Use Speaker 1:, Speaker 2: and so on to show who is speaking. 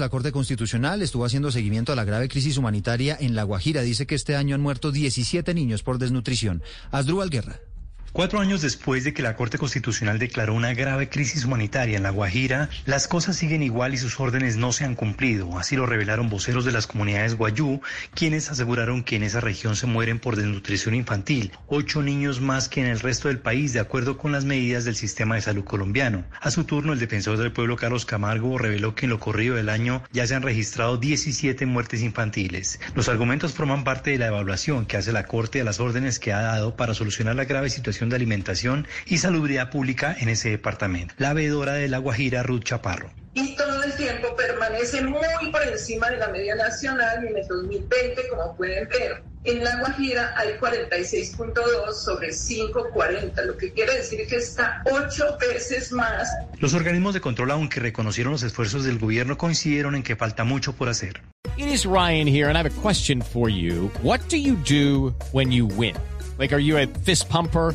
Speaker 1: La Corte Constitucional estuvo haciendo seguimiento a la grave crisis humanitaria en La Guajira. Dice que este año han muerto 17 niños por desnutrición. Asdrúbal Guerra.
Speaker 2: Cuatro años después de que la Corte Constitucional declaró una grave crisis humanitaria en La Guajira, las cosas siguen igual y sus órdenes no se han cumplido. Así lo revelaron voceros de las comunidades guayú, quienes aseguraron que en esa región se mueren por desnutrición infantil, ocho niños más que en el resto del país, de acuerdo con las medidas del sistema de salud colombiano. A su turno, el defensor del pueblo Carlos Camargo reveló que en lo corrido del año ya se han registrado 17 muertes infantiles. Los argumentos forman parte de la evaluación que hace la Corte a las órdenes que ha dado para solucionar la grave situación de alimentación y salubridad pública en ese departamento. La veedora de La Guajira, Ruth Chaparro.
Speaker 3: Y todo el tiempo permanece muy por encima de la media nacional y en el 2020, como pueden ver, en La Guajira hay 46.2 sobre 5.40, lo que quiere decir que está ocho veces más.
Speaker 2: Los organismos de control, aunque reconocieron los esfuerzos del gobierno, coincidieron en que falta mucho por hacer.
Speaker 4: It is Ryan here, and I have a question for you. What do you do when you win? Like, are you a fist pumper?